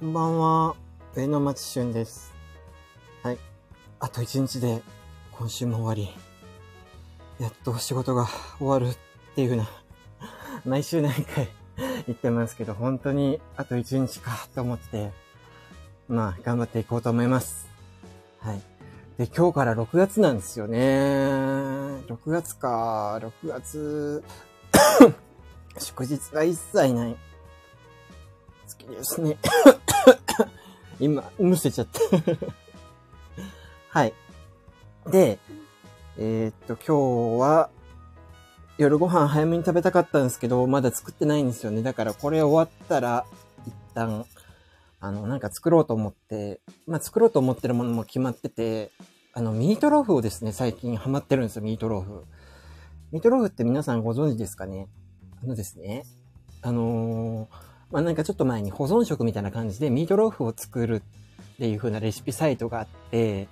こんばんは。上野町俊です。はい。あと一日で今週も終わり。やっと仕事が終わるっていう風な、毎週何回 言ってますけど、本当にあと一日かと思って、まあ、頑張っていこうと思います。はい。で、今日から6月なんですよね。6月か、6月、祝日が一切ない。好きですね。今、むせちゃった。はい。で、えーっと、今日は、夜ご飯早めに食べたかったんですけど、まだ作ってないんですよね。だからこれ終わったら、一旦、あの、なんか作ろうと思って、まあ作ろうと思ってるものも決まってて、あの、ミートローフをですね、最近ハマってるんですよ、ミートローフ。ミートローフって皆さんご存知ですかね？あのですね、あのーまあ、なんかちょっと前に保存食みたいな感じでミートローフを作るっていう風なレシピサイトがあって、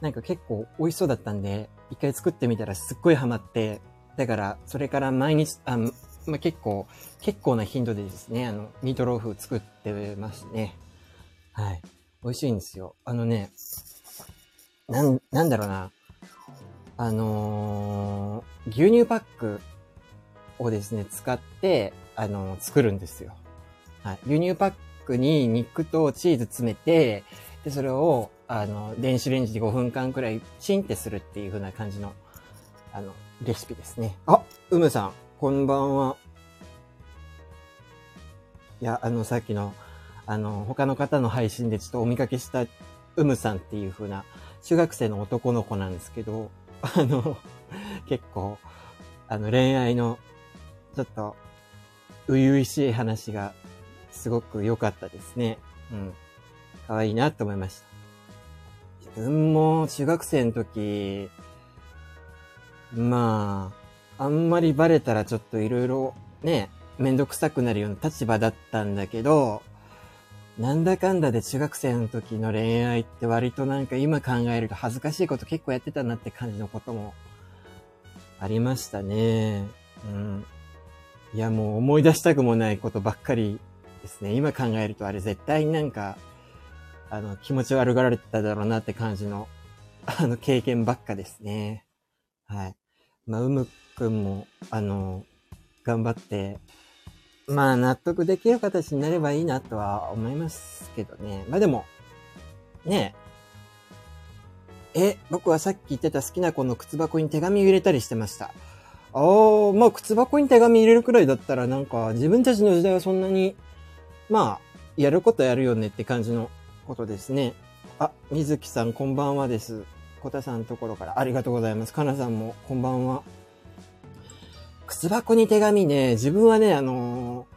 なんか結構美味しそうだったんで、一回作ってみたらすっごいハマって、だからそれから毎日、あまあ、結構、結構な頻度でですね、あの、ミートローフ作ってますね。はい。美味しいんですよ。あのね、なん、なんだろうな。あのー牛乳パックをですね、使って、あのー作るんですよ。はい。牛乳パックに肉とチーズ詰めて、で、それを、あの、電子レンジで5分間くらいチンってするっていう風な感じの、あの、レシピですね。あ、うむさん、こんばんは。いや、あの、さっきの、あの、他の方の配信でちょっとお見かけした、うむさんっていう風な、中学生の男の子なんですけど、あの、結構、あの、恋愛の、ちょっと、初々しい話が、すごく良かったですね。うん。可愛いなと思いました。自分も中学生の時、まあ、あんまりバレたらちょっといろいろね、めんどくさくなるような立場だったんだけど、なんだかんだで中学生の時の恋愛って割となんか今考えると恥ずかしいこと結構やってたなって感じのこともありましたね。うん。いやもう思い出したくもないことばっかりですね。今考えるとあれ絶対になんか、あの、気持ち悪がられてただろうなって感じの、あの、経験ばっかですね。はい。まあ、うむくんも、あの、頑張って、まあ、納得できる形になればいいなとは思いますけどね。まあでも、ねえ。え、僕はさっき言ってた好きな子の靴箱に手紙入れたりしてました。ああ、まあ、靴箱に手紙入れるくらいだったら、なんか、自分たちの時代はそんなに、まあ、やることやるよねって感じのことですね。あ、水木さん、こんばんはです。小田さんのところからありがとうございます。かなさんも、こんばんは。靴箱に手紙ね、自分はね、あのー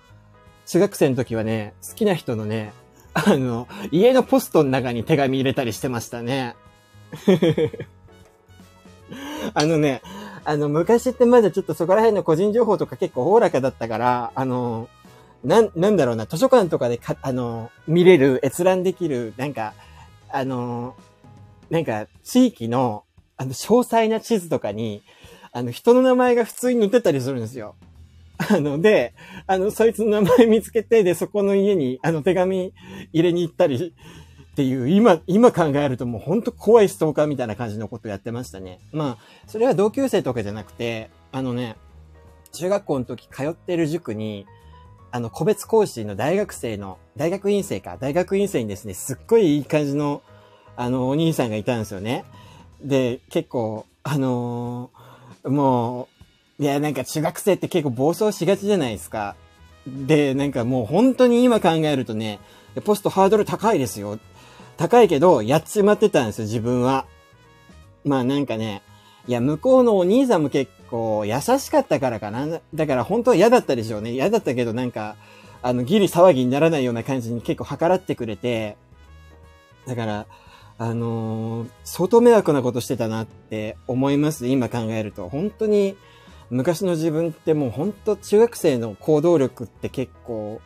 中学生の時はね、好きな人のね、あの、家のポストの中に手紙入れたりしてましたね。あのね、あの、昔ってまだちょっとそこら辺の個人情報とか結構おおらかだったから、あの、なん、なんだろうな、図書館とかでか、あの、見れる、閲覧できる、なんか、あの、なんか、地域の、あの、詳細な地図とかに、あの、人の名前が普通に載ってたりするんですよ。あの、で、あの、そいつの名前見つけて、で、そこの家に、あの、手紙入れに行ったりっていう、今、今考えるともうほんと怖いストーカーみたいな感じのことやってましたね。まあ、それは同級生とかじゃなくて、あのね、中学校の時通ってる塾に、あの、個別講師の大学生の、大学院生か、大学院生にですね、すっごいいい感じの、あの、お兄さんがいたんですよね。で、結構、あのーもう、いや、なんか中学生って結構暴走しがちじゃないですか。で、なんかもう本当に今考えるとね、ポストハードル高いですよ。高いけど、やっちまってたんですよ、自分は。まあなんかね、いや、向こうのお兄さんも結構優しかったからかな。だから本当は嫌だったでしょうね。嫌だったけどなんか、あの、ギリ騒ぎにならないような感じに結構計らってくれて、だから、あのー相当迷惑なことしてたなって思います。今考えると。本当に、昔の自分ってもう本当中学生の行動力って結構、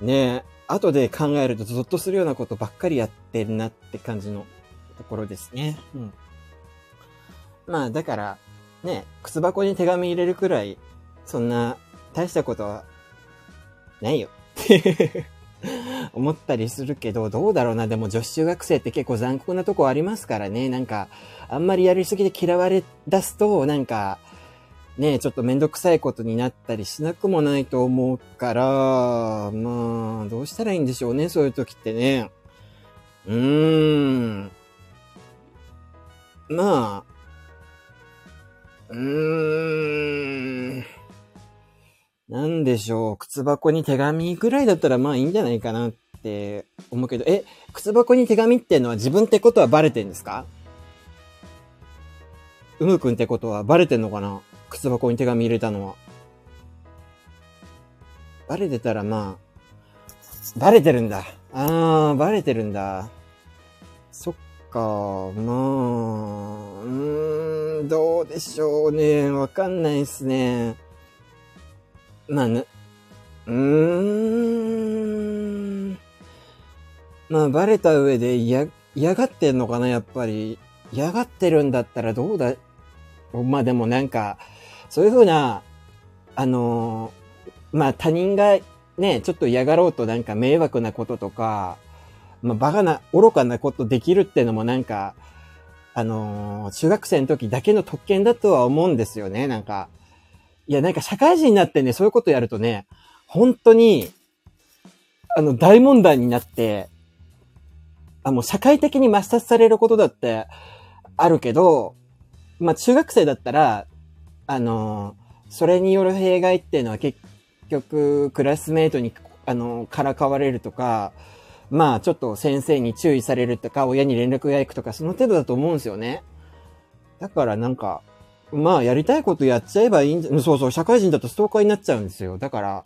ね、後で考えるとゾッとするようなことばっかりやってるなって感じのところですね。うん。まあだから、ね、靴箱に手紙入れるくらい、そんな大したことはないよって 思ったりするけど、どうだろうな。でも女子中学生って結構残酷なとこありますからね。なんか、あんまりやりすぎで嫌われ出すと、なんか、ね、ちょっとめんどくさいことになったりしなくもないと思うから、まあ、どうしたらいいんでしょうね、そういう時ってね。うーん。まあ、うーん。なんでしょう。靴箱に手紙ぐらいだったらまあいいんじゃないかなって思うけど、え、靴箱に手紙ってのは自分ってことはバレてんですか？うむくんってことはバレてんのかな？靴箱に手紙入れたのは。バレてたらまあ、バレてるんだ。あー、バレてるんだ。そっか、まあ、うーん、どうでしょうね。わかんないっすね。まあ、ね、うーん。まあ、バレた上で嫌、嫌がってんのかな、やっぱり。嫌がってるんだったらどうだ、まあでもなんか、そういうふうな、あのー、まあ他人がね、ちょっと嫌がろうとなんか迷惑なこととか、まあバカな、愚かなことできるってのもなんか、あのー、中学生の時だけの特権だとは思うんですよね、なんか。いや、なんか社会人になってね、そういうことやるとね、本当に、あの、大問題になって、あ、もう社会的に抹殺されることだってあるけど、まあ中学生だったら、あの、それによる弊害っていうのは結局、クラスメイトに、あの、からかわれるとか、まあ、ちょっと先生に注意されるとか、親に連絡が行くとか、その程度だと思うんですよね。だからなんか、まあ、やりたいことやっちゃえばいいんじゃ、そうそう、社会人だとストーカーになっちゃうんですよ。だから、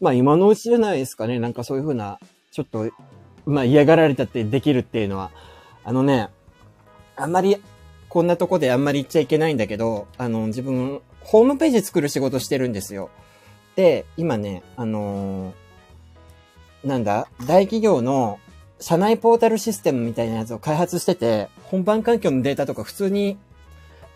まあ、今のうちじゃないですかね。なんかそういうふうな、ちょっと、まあ、嫌がられたってできるっていうのは。あのね、あんまりこんなとこであんまり言っちゃいけないんだけど、あの、自分、ホームページ作る仕事してるんですよ。で、今ね、あのー、なんだ、大企業の社内ポータルシステムみたいなやつを開発してて、本番環境のデータとか普通に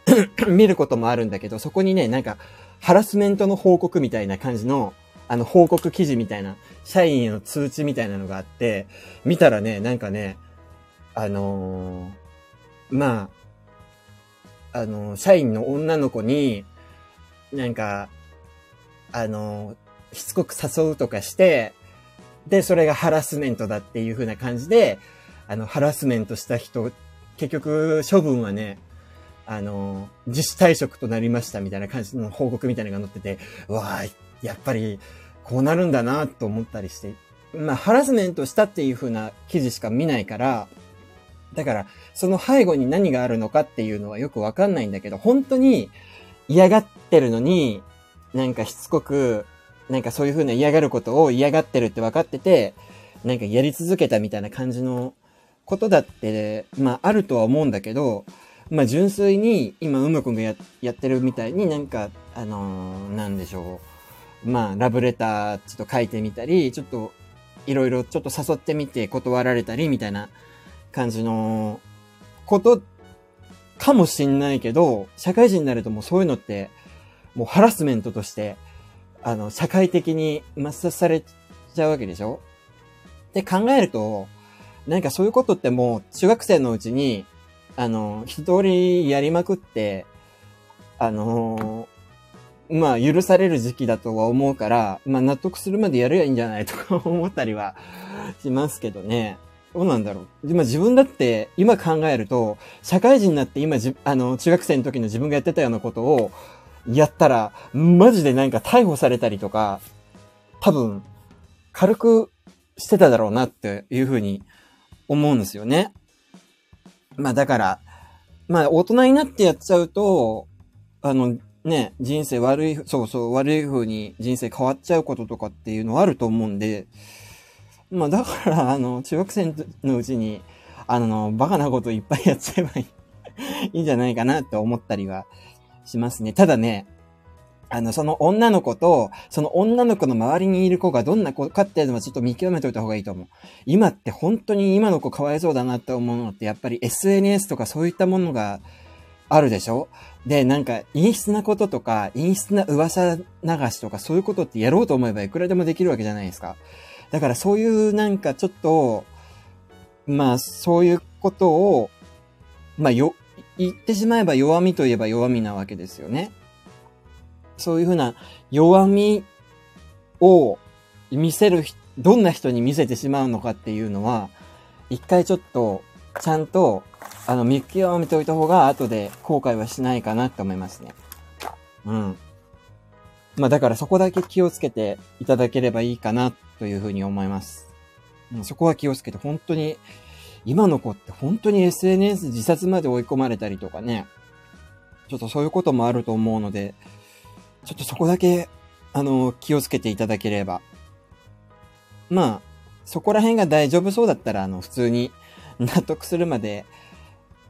見ることもあるんだけど、そこにね、なんか、ハラスメントの報告みたいな感じの、あの、報告記事みたいな、社員への通知みたいなのがあって、見たらね、なんかね、あのー、まあ、あの、社員の女の子に、なんか、あの、しつこく誘うとかして、で、それがハラスメントだっていう風な感じで、あの、ハラスメントした人、結局、処分はね、あの、自主退職となりましたみたいな感じの報告みたいなのが載ってて、わぁ、やっぱり、こうなるんだなと思ったりして、まあ、ハラスメントしたっていう風な記事しか見ないから、だから、その背後に何があるのかっていうのはよくわかんないんだけど、本当に嫌がってるのに、なんかしつこく、なんかそういう風な嫌がることを嫌がってるって分かってて、なんかやり続けたみたいな感じのことだって、まああるとは思うんだけど、まあ純粋に今うまくんがややってるみたいになんか、あのー、なんでしょう。まあラブレターちょっと書いてみたり、ちょっといろいろちょっと誘ってみて断られたりみたいな感じのことかもしんないけど、社会人になるともうそういうのって、もうハラスメントとして、あの、社会的に抹殺されちゃうわけでしょ？で考えると、なんかそういうことってもう中学生のうちに、あの、一通りやりまくって、あのまあ許される時期だとは思うから、まあ納得するまでやるやいいんじゃないとか 思ったりはしますけどね。どうなんだろう？今自分だって今考えると、社会人になって今じ、あの、中学生の時の自分がやってたようなことをやったら、マジでなんか逮捕されたりとか、多分、軽くしてただろうなっていうふうに思うんですよね。まあだから、まあ大人になってやっちゃうと、あの、ね、人生悪い、そうそう、悪い風に人生変わっちゃうこととかっていうのはあると思うんで、まあだから、あの、中学生のうちに、あの、バカなこといっぱいやっちゃえばいいいいんじゃないかなって思ったりはしますね。ただね、あの、その女の子と、その女の子の周りにいる子がどんな子かっていうのはちょっと見極めておいた方がいいと思う。今って本当に今の子かわいそうだなって思うのってやっぱり SNS とかそういったものがあるでしょ？で、なんか、陰湿なこととか、陰湿な噂流しとかそういうことってやろうと思えばいくらでもできるわけじゃないですか。だからそういうなんかちょっと、まあそういうことを、まあよ、言ってしまえば弱みといえば弱みなわけですよね。そういうふうな弱みを見せる、どんな人に見せてしまうのかっていうのは、一回ちょっと、ちゃんと、あの、見極めておいた方が後で後悔はしないかなって思いますね。うん。まあだからそこだけ気をつけていただければいいかなというふうに思います。うん、そこは気をつけて本当に、今の子って本当に SNS 自殺まで追い込まれたりとかね、ちょっとそういうこともあると思うので、ちょっとそこだけ、あの、気をつけていただければ。まあ、そこら辺が大丈夫そうだったら、あの、普通に 納得するまで、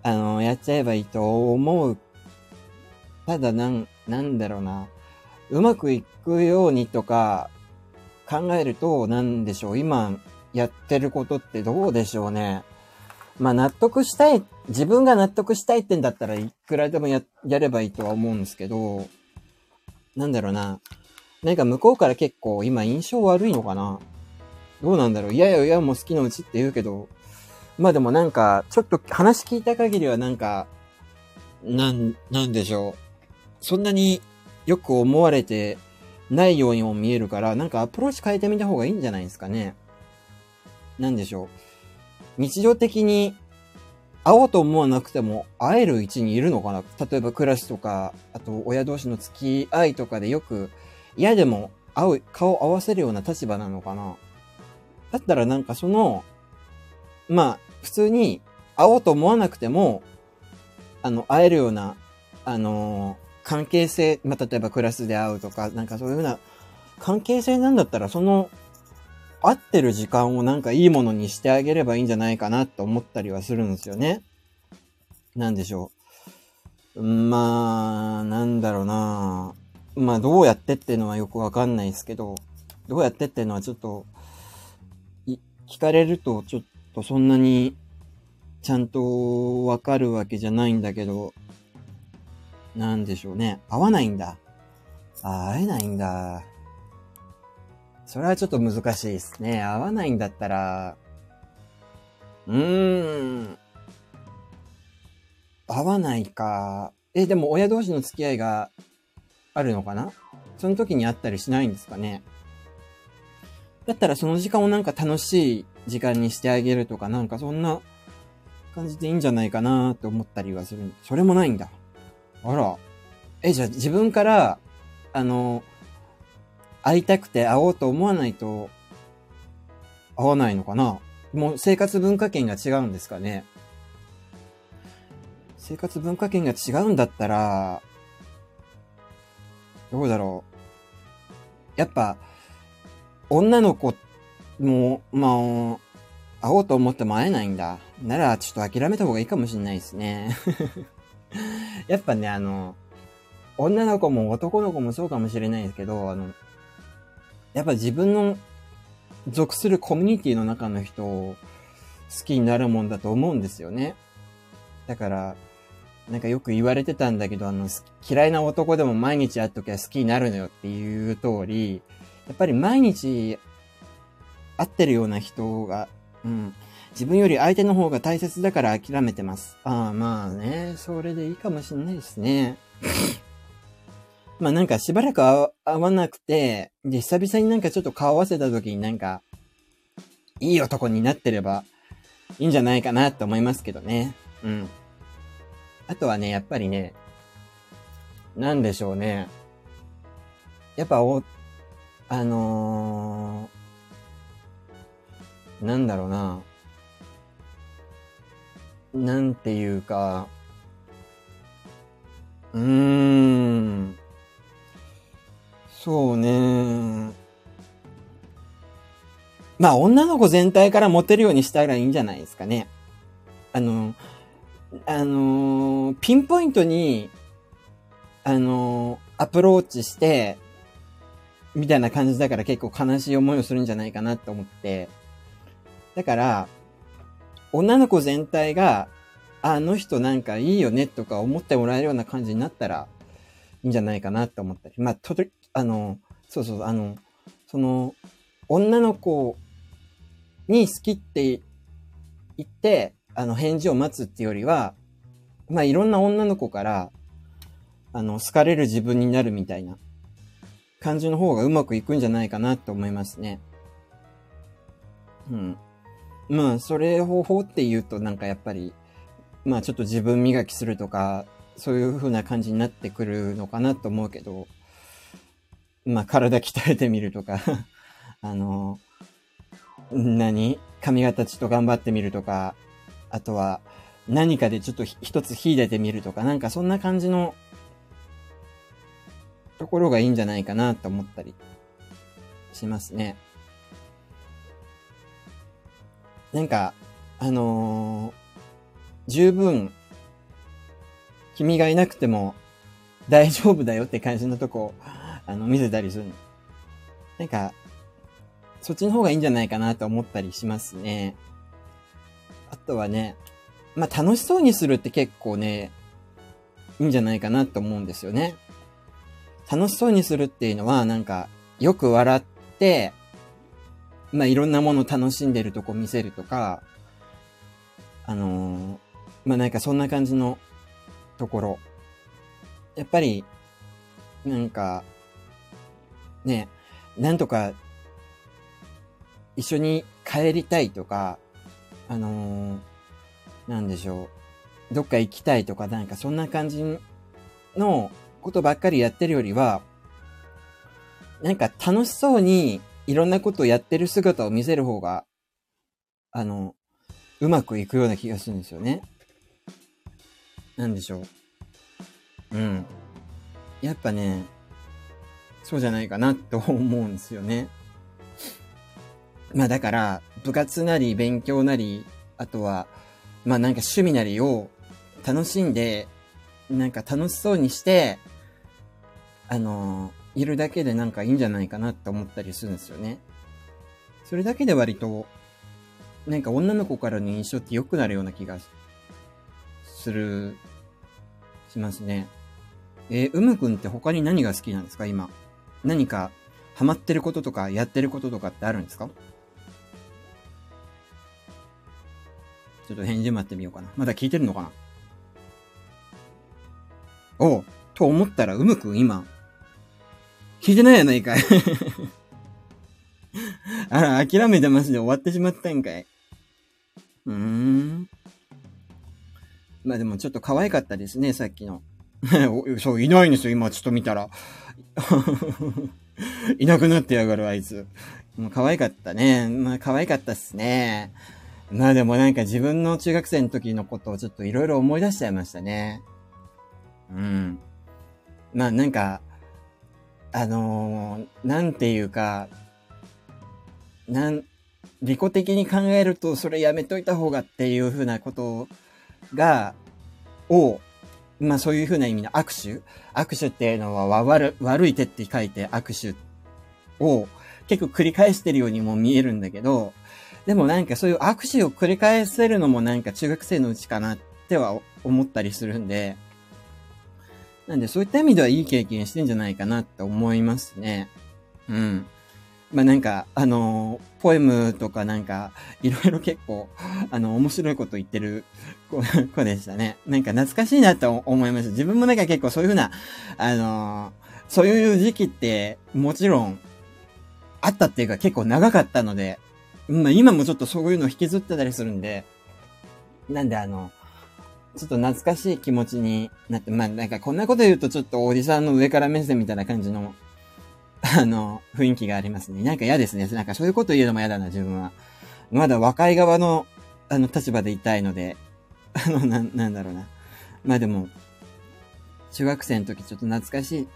あの、やっちゃえばいいと思う。ただ、なん、なんだろうな。うまくいくようにとか考えると、なんでしょう。今やってることってどうでしょうね。まあ納得したい、自分が納得したいってんだったらいくらでもや、やればいいとは思うんですけど、なんだろうな。なんか向こうから結構今印象悪いのかなどうなんだろういやいやいやもう好きなうちって言うけど、まあでもなんか、ちょっと話聞いた限りはなんか、なん、なんでしょう。そんなによく思われてないようにも見えるから、なんかアプローチ変えてみた方がいいんじゃないですかね。なんでしょう。日常的に会おうと思わなくても会える位置にいるのかな？例えばクラスとか、あと親同士の付き合いとかでよく嫌でも会う、顔合わせるような立場なのかな？だったらなんかその、まあ、普通に会おうと思わなくても、あの、会えるような、あのー、関係性、まあ、例えばクラスで会うとか、なんかそういうふうな関係性なんだったら、その合ってる時間をなんかいいものにしてあげればいいんじゃないかなと思ったりはするんですよね。なんでしょう。まあ、なんだろうなまあ、どうやってっていうのはよくわかんないですけど、どうやってっていうのはちょっと、聞かれるとちょっとそんなにちゃんとわかるわけじゃないんだけど、なんでしょうね。合わないんだ。会えないんだ。それはちょっと難しいですね。合わないんだったら、うーん。合わないか。え、でも親同士の付き合いがあるのかな？その時に会ったりしないんですかね？だったらその時間をなんか楽しい時間にしてあげるとか、なんかそんな感じでいいんじゃないかなって思ったりはする。それもないんだ。あら。え、じゃあ自分から、あの、会いたくて会おうと思わないと、会わないのかな？もう生活文化圏が違うんですかね？生活文化圏が違うんだったら、どうだろう？やっぱ、女の子も、まあ、会おうと思っても会えないんだ。なら、ちょっと諦めた方がいいかもしれないですね。やっぱね、あの、女の子も男の子もそうかもしれないですけど、あの、やっぱ自分の属するコミュニティの中の人を好きになるもんだと思うんですよね。だから、なんかよく言われてたんだけど、あの、嫌いな男でも毎日会っときゃ好きになるのよっていう通り、やっぱり毎日会ってるような人が、うん、自分より相手の方が大切だから諦めてます。ああ、まあね、それでいいかもしんないですね。まあなんかしばらく会わなくて、で、久々になんかちょっと顔合わせた時になんか、いい男になってればいいんじゃないかなって思いますけどね。うん。あとはね、やっぱりね、なんでしょうね。やっぱお、あのー、なんだろうな。なんていうか、うーん。そうね。まあ、女の子全体からモテるようにしたらいいんじゃないですかね。あの、あのピンポイントに、あのアプローチして、みたいな感じだから結構悲しい思いをするんじゃないかなと思って。だから、女の子全体が、あの人なんかいいよねとか思ってもらえるような感じになったらいいんじゃないかなって思ったり。まあ、と、あの、そうそう、あの、その、女の子に好きって言って、あの、返事を待つっていうよりは、まあ、いろんな女の子から、あの、好かれる自分になるみたいな感じの方がうまくいくんじゃないかなと思いますね。うん。まあ、それ方法って言うとなんかやっぱり、まあちょっと自分磨きするとか、そういう風な感じになってくるのかなと思うけど、まあ体鍛えてみるとか。あの、何？髪型ちょっと頑張ってみるとか、あとは何かでちょっと一つ秀でてみるとか、なんかそんな感じのところがいいんじゃないかなと思ったりしますね。なんか、あのー、十分、君がいなくても大丈夫だよって感じのとこ、あの、見せたりするなんか、そっちの方がいいんじゃないかなと思ったりしますね。あとはね、まあ、楽しそうにするって結構ね、いいんじゃないかなと思うんですよね。楽しそうにするっていうのは、なんか、よく笑って、まあ、いろんなもの楽しんでるとこ見せるとか、あのー、まあ、なんかそんな感じのところ。やっぱり、なんか、ね、なんとか、一緒に帰りたいとか、あのー、なんでしょう。どっか行きたいとか、なんかそんな感じのことばっかりやってるよりは、なんか楽しそうにいろんなことをやってる姿を見せる方が、あの、うまくいくような気がするんですよね。なんでしょう。うん。やっぱね、そうじゃないかなと思うんですよね。まあだから、部活なり勉強なり、あとは、まあなんか趣味なりを楽しんで、なんか楽しそうにして、あのいるだけでなんかいいんじゃないかなって思ったりするんですよね。それだけで割と、なんか女の子からの印象って良くなるような気がする、しますね。えー、うむくんって他に何が好きなんですか今？何かハマってることとかやってることとかってあるんですか？ちょっと返事待ってみようかな。まだ聞いてるのかな？おう、と思ったらうむくん今、聞いてないやないかい あら、諦めてますで終わってしまったんかい。うーん。まあでもちょっと可愛かったですね、さっきの。そう、いないんですよ、今ちょっと見たら。いなくなってやがる、あいつ。もう可愛かったね。まあ可愛かったっすね。まあでもなんか自分の中学生の時のことをちょっといろいろ思い出しちゃいましたね。うん。まあなんか、あのー、なんていうか、なん、利己的に考えるとそれやめといた方がっていうふうなことが、を、まあそういうふうな意味の握手握手っていうのは悪悪い手って書いて握手を結構繰り返してるようにも見えるんだけど、でもなんかそういう握手を繰り返せるのもなんか中学生のうちかなっては思ったりするんで、なんでそういった意味ではいい経験してんじゃないかなって思いますね。うん。まあなんか、あのポエムとかなんか、いろいろ結構、あの、面白いこと言ってる子でしたね。なんか懐かしいなと思いました。自分もなんか結構そういうふうな、あのそういう時期って、もちろん、あったっていうか結構長かったので、まあ今もちょっとそういうの引きずってたりするんで、なんであの、ちょっと懐かしい気持ちになって、まあなんかこんなこと言うとちょっとおじさんの上から目線みたいな感じの、あの、雰囲気がありますね。なんか嫌ですね。なんかそういうこと言うのも嫌だな、自分は。まだ若い側の、あの、立場でいたいので、あの、な、なんだろうな。まあでも、中学生の時ちょっと懐かしい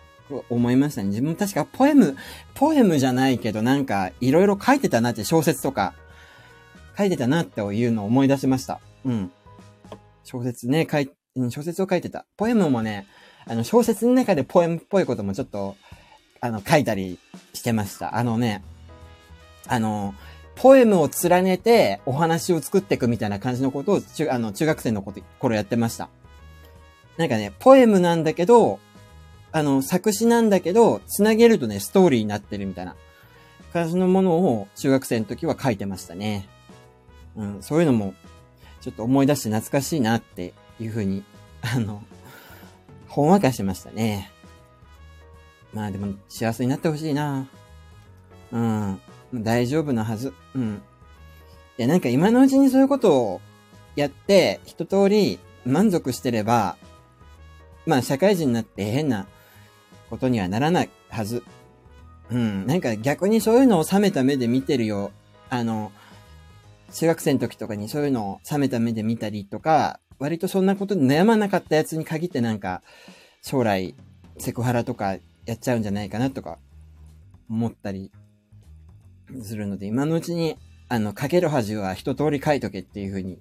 思いましたね。自分確かポエム、ポエムじゃないけどなんかいろいろ書いてたなって小説とか書いてたなっていうのを思い出しました。うん。小説ね、書い、小説を書いてた。ポエムもね、あの、小説の中でポエムっぽいこともちょっと、あの、書いたりしてました。あのね、あの、ポエムを連ねてお話を作っていくみたいな感じのことを、中、あの、中学生の頃やってました。なんかね、ポエムなんだけど、あの、作詞なんだけど、つなげるとね、ストーリーになってるみたいな感じのものを中学生の時は書いてましたね。うん、そういうのも、ちょっと思い出して懐かしいなっていうふうに、あの、ほんわかしましたね。まあでも、幸せになってほしいな。うん。大丈夫なはず。うん。いや、なんか今のうちにそういうことをやって、一通り満足してれば、まあ社会人になって変なことにはならないはず。うん。なんか逆にそういうのを冷めた目で見てるよ。あの、中学生の時とかにそういうのを冷めた目で見たりとか、割とそんなことで悩まなかったやつに限ってなんか、将来、セクハラとかやっちゃうんじゃないかなとか、思ったりするので、今のうちに、あの、かける恥は一通り書いとけっていうふうに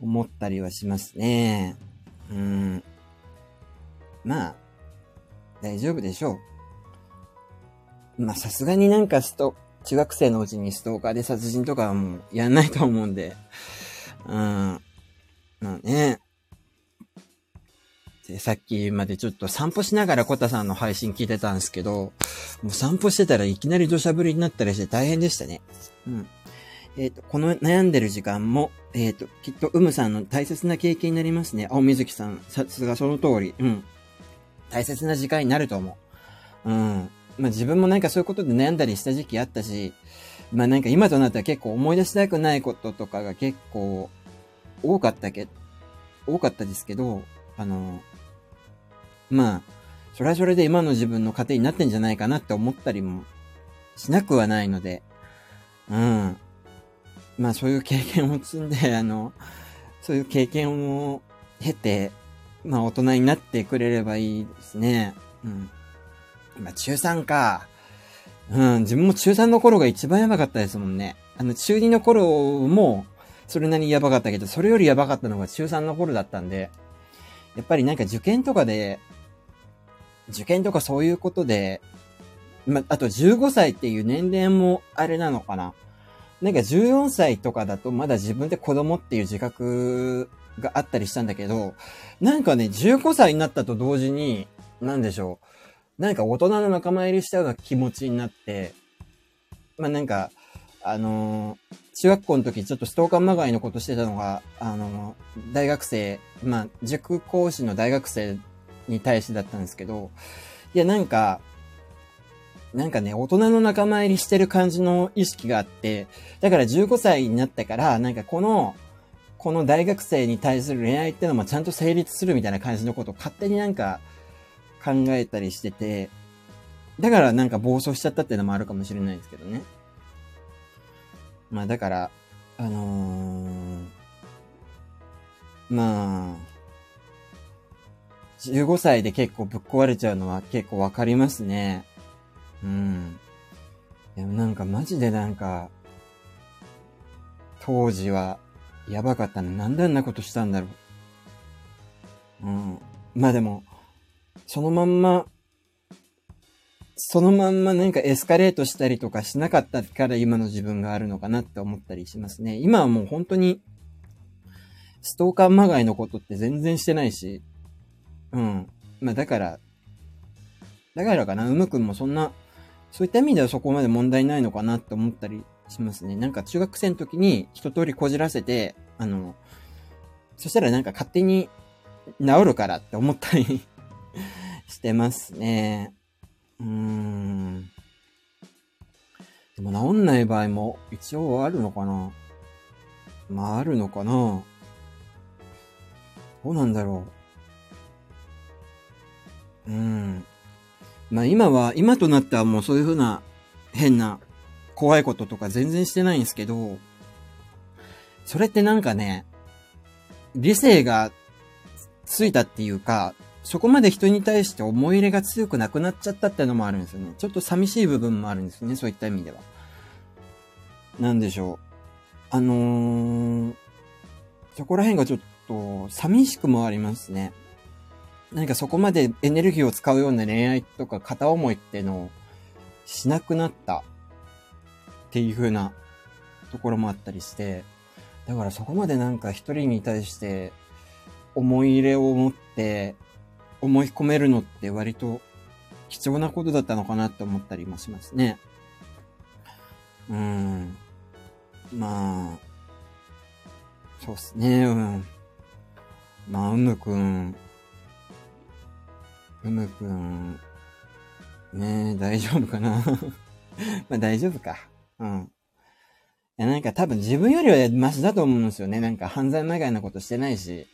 思ったりはしますね。うん。まあ、大丈夫でしょう。まあ、さすがになんかスト、中学生のうちにストーカーで殺人とかはもうやんないと思うんで。うん。まあね。で、さっきまでちょっと散歩しながらコタさんの配信聞いてたんですけど、もう散歩してたらいきなり土砂降りになったりして大変でしたね。うん。えっ、ー、と、この悩んでる時間も、えっ、ー、と、きっとうむさんの大切な経験になりますね。青水木さん、さすがその通り。うん。大切な時間になると思う。うん。まあ自分もなんかそういうことで悩んだりした時期あったし、まあなんか今となっては結構思い出したくないこととかが結構多かったけ、多かったですけど、あの、まあ、それはそれで今の自分の糧になってんじゃないかなって思ったりもしなくはないので、うん。まあそういう経験を積んで、あの、そういう経験を経て、まあ大人になってくれればいいですね。うん。今中3か。うん、自分も中3の頃が一番やばかったですもんね。あの中2の頃も、それなりにやばかったけど、それよりやばかったのが中3の頃だったんで、やっぱりなんか受験とかで、受験とかそういうことで、ま、あと15歳っていう年齢もあれなのかな。なんか14歳とかだとまだ自分で子供っていう自覚があったりしたんだけど、なんかね、15歳になったと同時に、なんでしょう。なんか大人の仲間入りしたような気持ちになって、まあなんか、あのー、中学校の時ちょっとストーカーまがいのことしてたのが、あのー、大学生、まあ塾講師の大学生に対してだったんですけど、いやなんか、なんかね、大人の仲間入りしてる感じの意識があって、だから15歳になってから、なんかこの、この大学生に対する恋愛ってのもちゃんと成立するみたいな感じのことを勝手になんか考えたりしてて、だからなんか暴走しちゃったっていうのもあるかもしれないですけどね。まあだから、あのー、まあ、15歳で結構ぶっ壊れちゃうのは結構わかりますね。うん。でもなんかマジでなんか、当時はやばかったな。なんであんなことしたんだろう。うん。まあでも、そのまんま、そのまんまなんかエスカレートしたりとかしなかったから今の自分があるのかなって思ったりしますね。今はもう本当に、ストーカーまがいのことって全然してないし、うん。まあだから、だからかな、うむくんもそんな、そういった意味ではそこまで問題ないのかなって思ったりしますね。なんか中学生の時に一通りこじらせて、あの、そしたらなんか勝手に治るからって思ったり してますね。うーん。でも治んない場合も一応あるのかなまああるのかなどうなんだろう。うん。まあ今は、今となってはもうそういうふうな変な怖いこととか全然してないんですけど、それってなんかね、理性がついたっていうか、そこまで人に対して思い入れが強くなくなっちゃったってのもあるんですよね。ちょっと寂しい部分もあるんですね、そういった意味では。なんでしょう。あのー、そこら辺がちょっと寂しくもありますね。何かそこまでエネルギーを使うような恋愛とか片思いってのをしなくなったっていう風なところもあったりして、だからそこまでなんか一人に対して思い入れを持って思い込めるのって割と貴重なことだったのかなって思ったりもしますね。うん。まあ、そうっすね、うん。まあ、うむくん、うむくん、ねえ、大丈夫かな？まあ大丈夫か。うん。いや、なんか多分自分よりはマシだと思うんですよね。なんか犯罪まがいなことしてないし。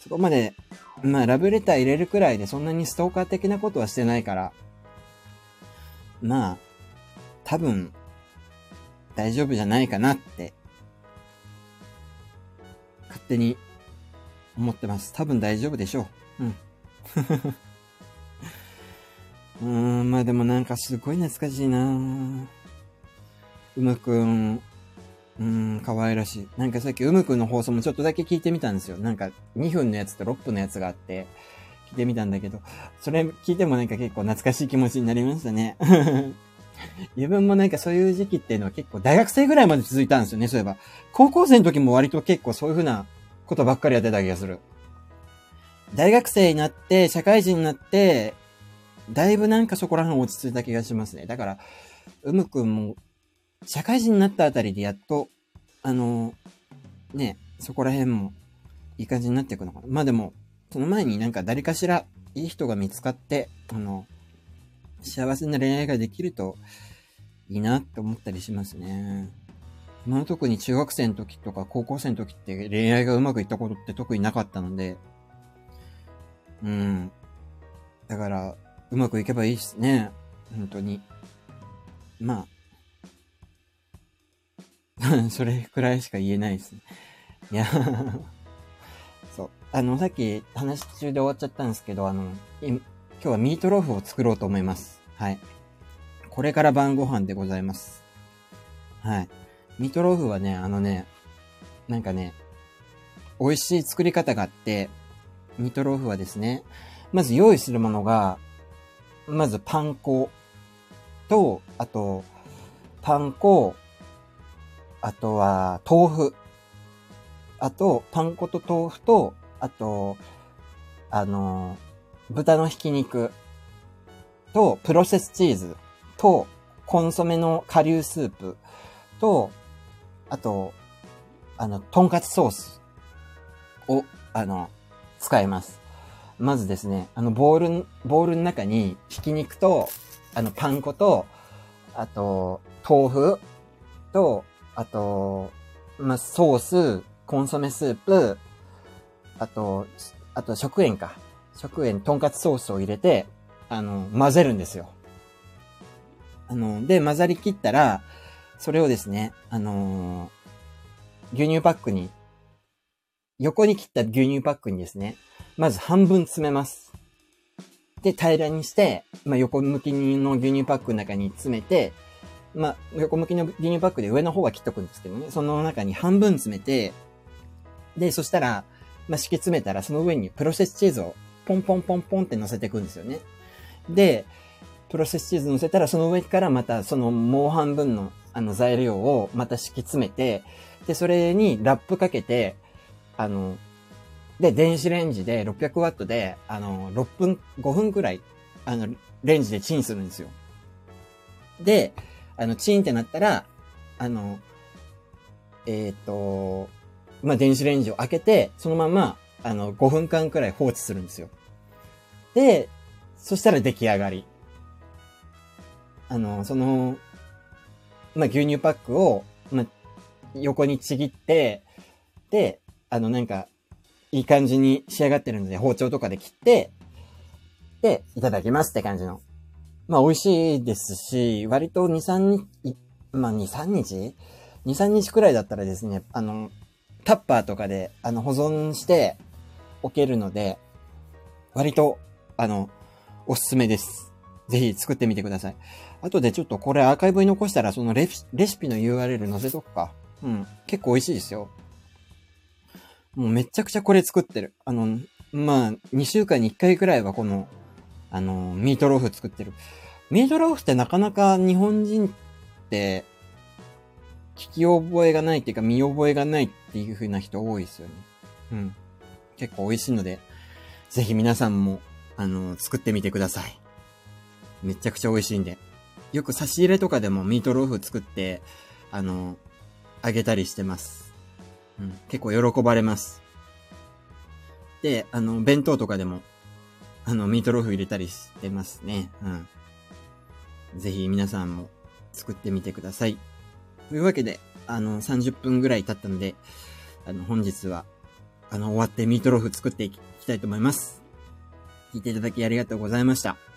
そこまで、まあラブレター入れるくらいでそんなにストーカー的なことはしてないから。まあ、多分、大丈夫じゃないかなって、勝手に思ってます。多分大丈夫でしょう。うん。うーん、まあでもなんかすごい懐かしいなうむくん、うん、可愛らしい。なんかさっきうむくんの放送もちょっとだけ聞いてみたんですよ。なんか2分のやつと6分のやつがあって、聞いてみたんだけど、それ聞いてもなんか結構懐かしい気持ちになりましたね。自分もなんかそういう時期っていうのは結構大学生ぐらいまで続いたんですよね、そういえば。高校生の時も割と結構そういう風なことばっかりやってた気がする。大学生になって、社会人になって、だいぶなんかそこら辺落ち着いた気がしますね。だから、うむくんも、社会人になったあたりでやっと、あの、ね、そこら辺もいい感じになっていくのかな。まあでも、その前になんか誰かしらいい人が見つかって、あの、幸せな恋愛ができるといいなって思ったりしますね。まあ特に中学生の時とか高校生の時って恋愛がうまくいったことって特になかったので、うん。だから、うまくいけばいいっすね。本当に。まあ。それくらいしか言えないですね。いや そう。あの、さっき話中で終わっちゃったんですけど、あの、今日はミートローフを作ろうと思います。はい。これから晩ご飯でございます。はい。ミートローフはね、あのね、なんかね、美味しい作り方があって、ミートローフはですね、まず用意するものが、まずパン粉と、あと、パン粉、あとは豆腐、あと、パン粉と豆腐と、あと、あの豚のひき肉と、プロセスチーズと、コンソメの顆粒スープと、あと、あの、とんかつソースを、あの、使います。まずですね、あの、ボール、ボールの中に、ひき肉と、あの、パン粉と、あと、豆腐と、あと、まあ、ソース、コンソメスープ、あと、あと食塩か。食塩、とんかつソースを入れて、あの、混ぜるんですよ。あの、で、混ざりきったら、それをですね、あのー、牛乳パックに、横に切った牛乳パックにですね、まず半分詰めます。で、平らにして、まあ、横向きの牛乳パックの中に詰めて、まあ、横向きの牛乳パックで上の方は切っとくんですけどね、その中に半分詰めて、で、そしたら、まあ、敷き詰めたらその上にプロセスチーズをポンポンポンポンって乗せていくんですよね。で、プロセスチーズ乗せたらその上からまたそのもう半分のあの材料をまた敷き詰めて、で、それにラップかけて、あの、で、電子レンジで600ワットで、あの、6分、5分くらい、あの、レンジでチンするんですよ。で、あの、チンってなったら、あの、えっ、ー、と、まあ、電子レンジを開けて、そのまま、あの、5分間くらい放置するんですよ。で、そしたら出来上がり。あの、その、まあ、牛乳パックを、まあ、横にちぎって、で、あの、なんか、いい感じに仕上がってるので、包丁とかで切って、で、いただきますって感じの。まあ、美味しいですし、割と2、3日、まあ、2、3日 ?2、3日くらいだったらですね、あの、タッパーとかで、あの、保存しておけるので、割と、あの、おすすめです。ぜひ作ってみてください。あとでちょっとこれアーカイブに残したら、そのレシピの URL 載せとくか。うん。結構美味しいですよ。もうめちゃくちゃこれ作ってる。あの、まあ、2週間に1回くらいはこの、あの、ミートローフ作ってる。ミートローフってなかなか日本人って、聞き覚えがないっていうか見覚えがないっていう風な人多いですよね。うん。結構美味しいので、ぜひ皆さんも、あの、作ってみてください。めちゃくちゃ美味しいんで。よく差し入れとかでもミートローフ作って、あの、あげたりしてます。結構喜ばれます。で、あの、弁当とかでも、あの、ミートローフ入れたりしてますね。うん。ぜひ皆さんも作ってみてください。というわけで、あの、30分ぐらい経ったので、あの、本日は、あの、終わってミートローフ作っていきたいと思います。聞いていただきありがとうございました。